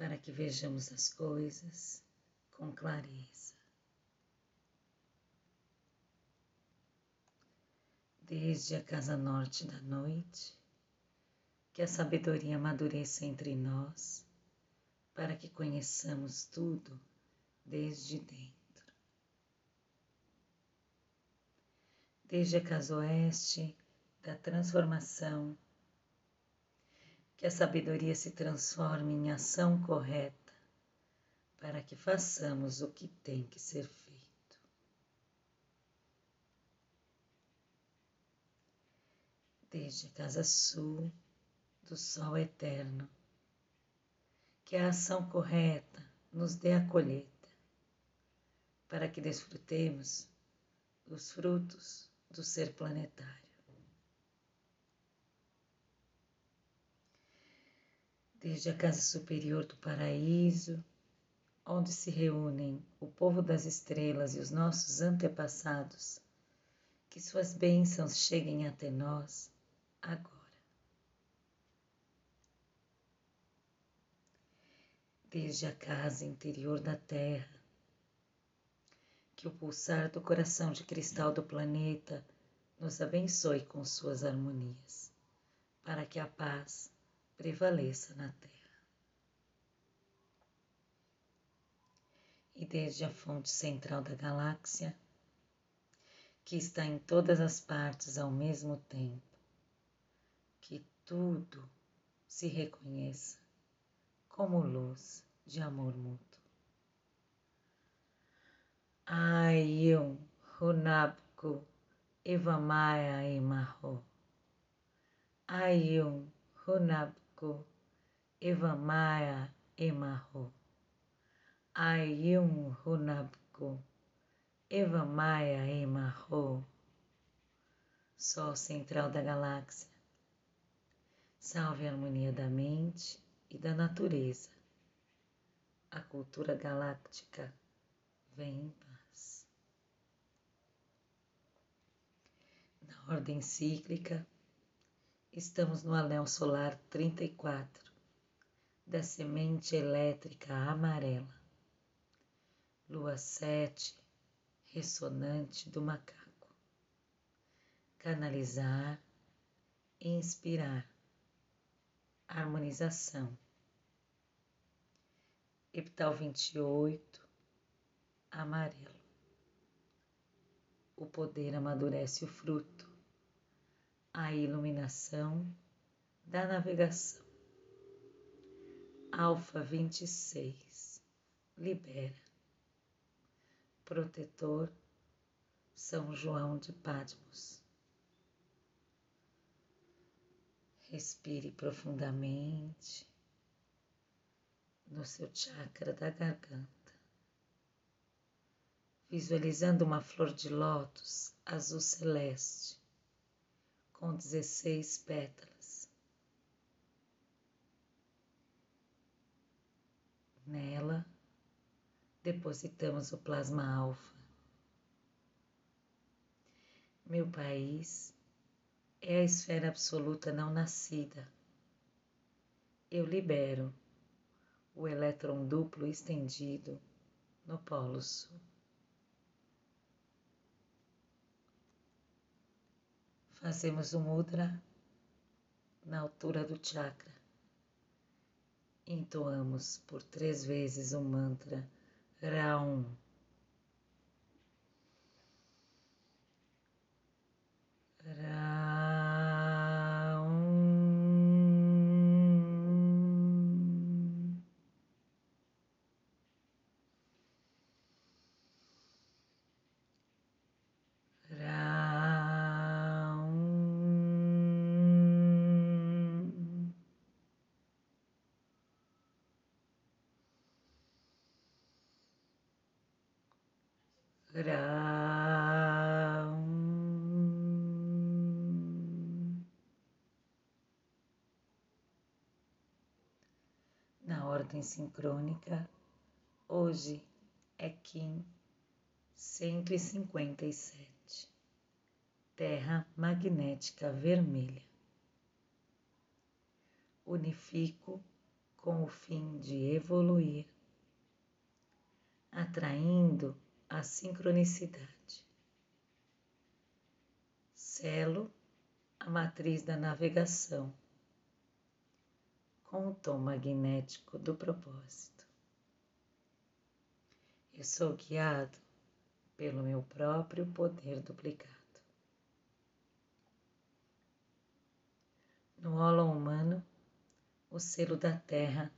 para que vejamos as coisas com clareza. Desde a casa norte da noite, que a sabedoria amadureça entre nós, para que conheçamos tudo desde dentro. Desde a casa oeste da transformação, que a sabedoria se transforme em ação correta para que façamos o que tem que ser feito. Desde a casa sul do sol eterno, que a ação correta nos dê a colheita, para que desfrutemos os frutos do ser planetário. Desde a casa superior do paraíso, onde se reúnem o povo das estrelas e os nossos antepassados, que suas bênçãos cheguem até nós agora. Desde a casa interior da Terra, que o pulsar do coração de cristal do planeta nos abençoe com suas harmonias, para que a paz prevaleça na Terra. E desde a fonte central da galáxia, que está em todas as partes ao mesmo tempo, que tudo se reconheça como luz de amor mútuo. Ayum Hunabku Evamaya Emarro. Ayum Hunabku Eva Evamaya Emarro. Ayum Hunabku, Evamaya Emarro. Sol central da galáxia. Salve a harmonia da mente e da natureza. A cultura galáctica vem em paz. Na ordem cíclica, Estamos no anel solar 34 da semente elétrica amarela, lua 7, ressonante do macaco. Canalizar, inspirar, harmonização. Epital 28, amarelo. O poder amadurece o fruto a iluminação da navegação. Alfa 26 libera. Protetor São João de Patmos. Respire profundamente no seu chakra da garganta, visualizando uma flor de lótus azul celeste com dezesseis pétalas. Nela depositamos o plasma alfa. Meu país é a esfera absoluta não nascida. Eu libero o elétron duplo estendido no Polo Sul. Fazemos o mudra na altura do chakra. Entoamos por três vezes o mantra Raum. Ordem sincrônica, hoje é Kim 157, Terra Magnética Vermelha. Unifico com o fim de evoluir, atraindo a sincronicidade. Selo a matriz da navegação com o tom magnético do propósito. Eu sou guiado pelo meu próprio poder duplicado. No holo humano, o selo da Terra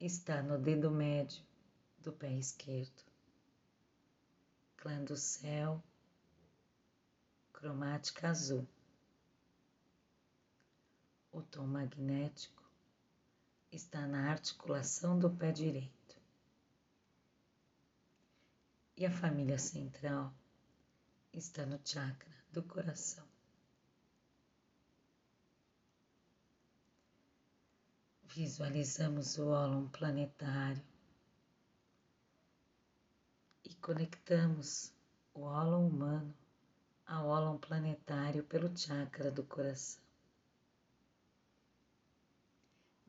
está no dedo médio do pé esquerdo clã do céu, cromática azul. O tom magnético está na articulação do pé direito. E a família central está no chakra do coração. Visualizamos o ólon planetário conectamos o ólon humano ao ólon planetário pelo chakra do coração.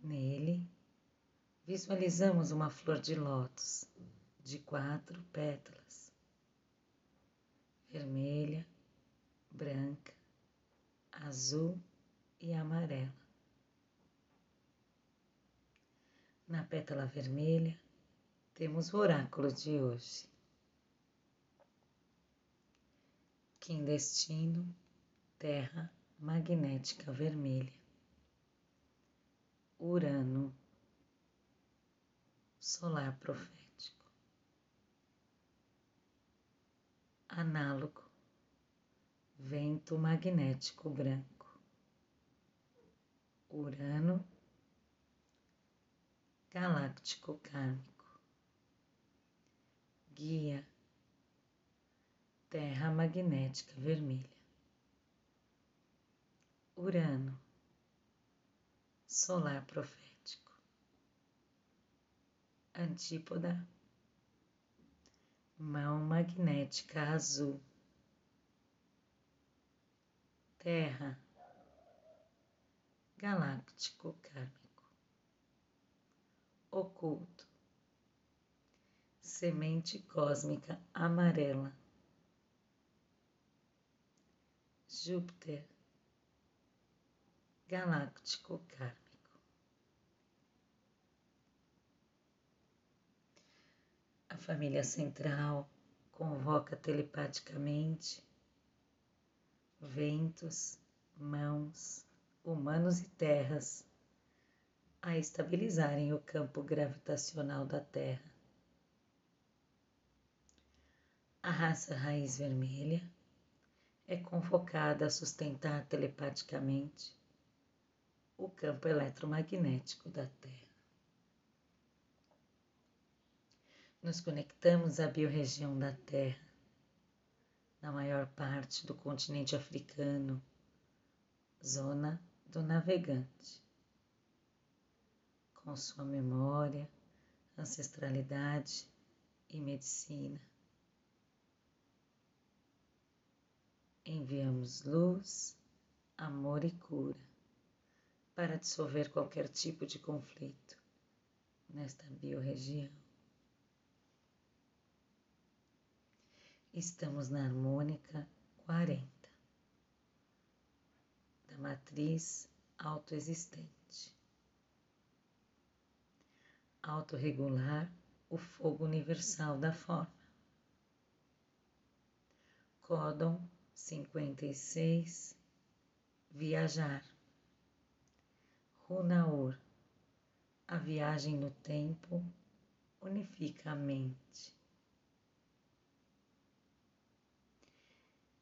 Nele, visualizamos uma flor de lótus de quatro pétalas, vermelha, branca, azul e amarela. Na pétala vermelha, temos o oráculo de hoje. Kim destino, Terra magnética vermelha. Urano, solar profético. Análogo, vento magnético branco. Urano, galáctico kármico. Guia Terra magnética vermelha. Urano, solar profético. Antípoda, mão magnética azul. Terra, galáctico kármico. Oculto, semente cósmica amarela Júpiter, galáctico kármico. A família central convoca telepaticamente ventos, mãos, humanos e terras a estabilizarem o campo gravitacional da Terra. A raça raiz vermelha é convocada a sustentar telepaticamente o campo eletromagnético da Terra. Nos conectamos à biorregião da Terra, na maior parte do continente africano, zona do navegante, com sua memória, ancestralidade e medicina. Enviamos luz, amor e cura para dissolver qualquer tipo de conflito nesta biorregião. Estamos na harmônica 40 da matriz autoexistente. Autorregular o fogo universal da forma. Códon cinquenta e seis, viajar. Runaur, a viagem no tempo unifica a mente.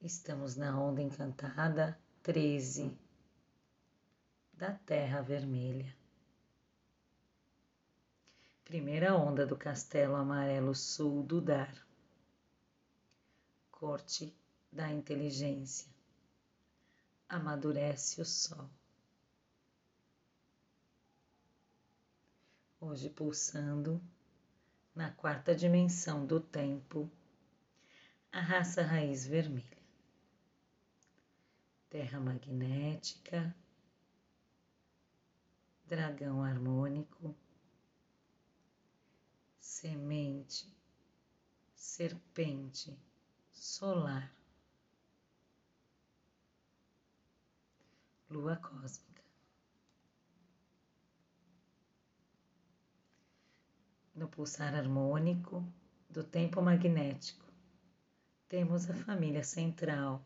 Estamos na onda encantada treze da Terra Vermelha. Primeira onda do Castelo Amarelo Sul do Dar. corte da inteligência. Amadurece o sol. Hoje pulsando na quarta dimensão do tempo, a raça raiz vermelha. Terra magnética, dragão harmônico, semente, serpente solar, lua cósmica. No pulsar harmônico do tempo magnético, temos a família central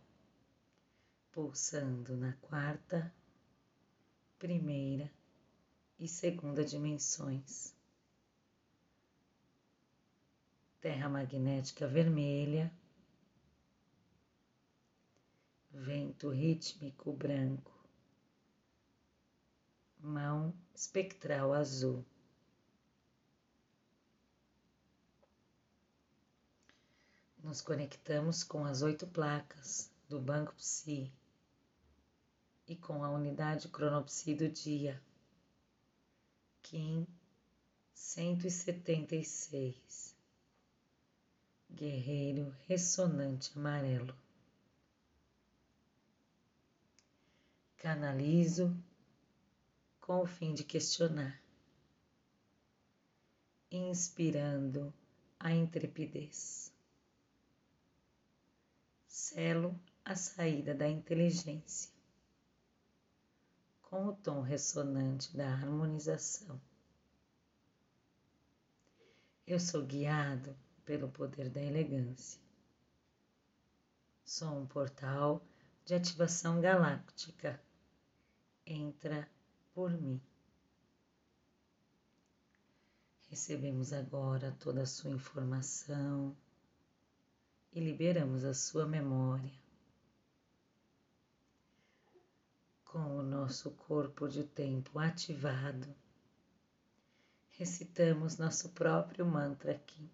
pulsando na quarta, primeira e segunda dimensões. Terra magnética vermelha, vento rítmico branco, mão espectral azul. Nos conectamos com as oito placas do Banco Psi e com a unidade cronopsi do dia, Kim 176, guerreiro ressonante amarelo. Canalizo com o fim de questionar, inspirando a intrepidez. Selo a saída da inteligência com o tom ressonante da harmonização. Eu sou guiado pelo poder da elegância. Sou um portal de ativação galáctica. Entra por mim. Recebemos agora toda a sua informação e liberamos a sua memória com o nosso corpo de tempo ativado, recitamos nosso próprio mantra aqui.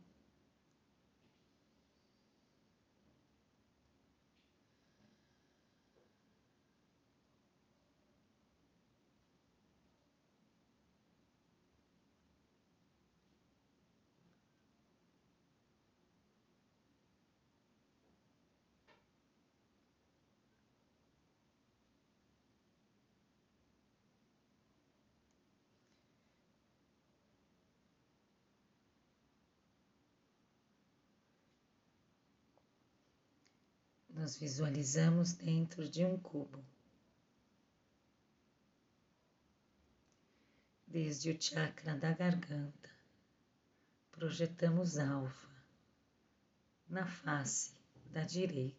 Nos visualizamos dentro de um cubo. Desde o chakra da garganta, projetamos alfa na face da direita.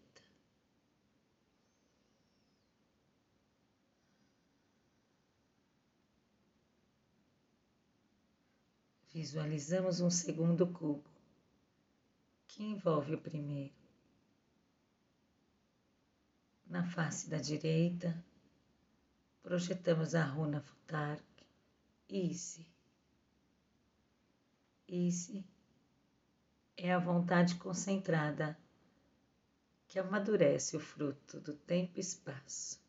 Visualizamos um segundo cubo que envolve o primeiro. Na face da direita, projetamos a runa Futark, Ise. Ise é a vontade concentrada que amadurece o fruto do tempo e espaço.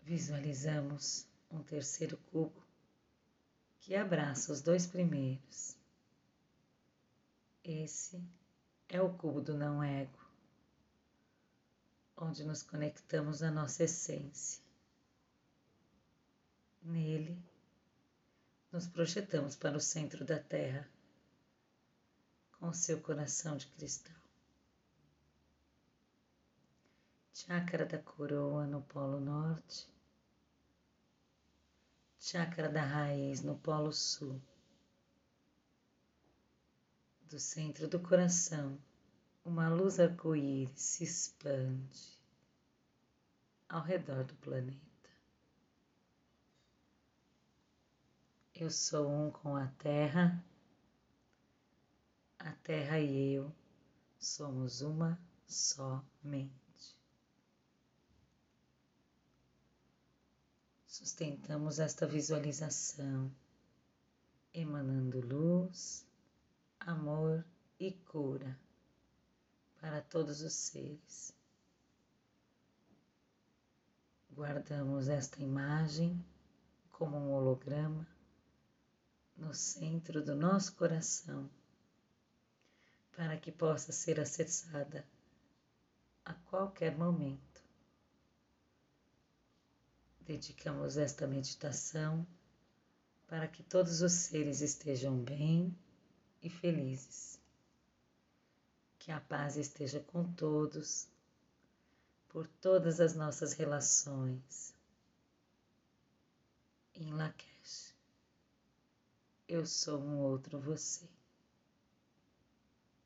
Visualizamos um terceiro cubo que abraça os dois primeiros esse é o cubo do não ego, onde nos conectamos à nossa essência. Nele, nos projetamos para o centro da Terra, com seu coração de cristal. Chácara da coroa no Polo Norte, chácara da raiz no Polo Sul do centro do coração, uma luz arco-íris se expande ao redor do planeta. Eu sou um com a Terra, a Terra e eu somos uma só mente. Sustentamos esta visualização emanando luz, amor e cura para todos os seres. Guardamos esta imagem como um holograma no centro do nosso coração, para que possa ser acessada a qualquer momento. Dedicamos esta meditação para que todos os seres estejam bem e felizes. Que a paz esteja com todos, por todas as nossas relações. Em Lakesh, eu sou um outro você.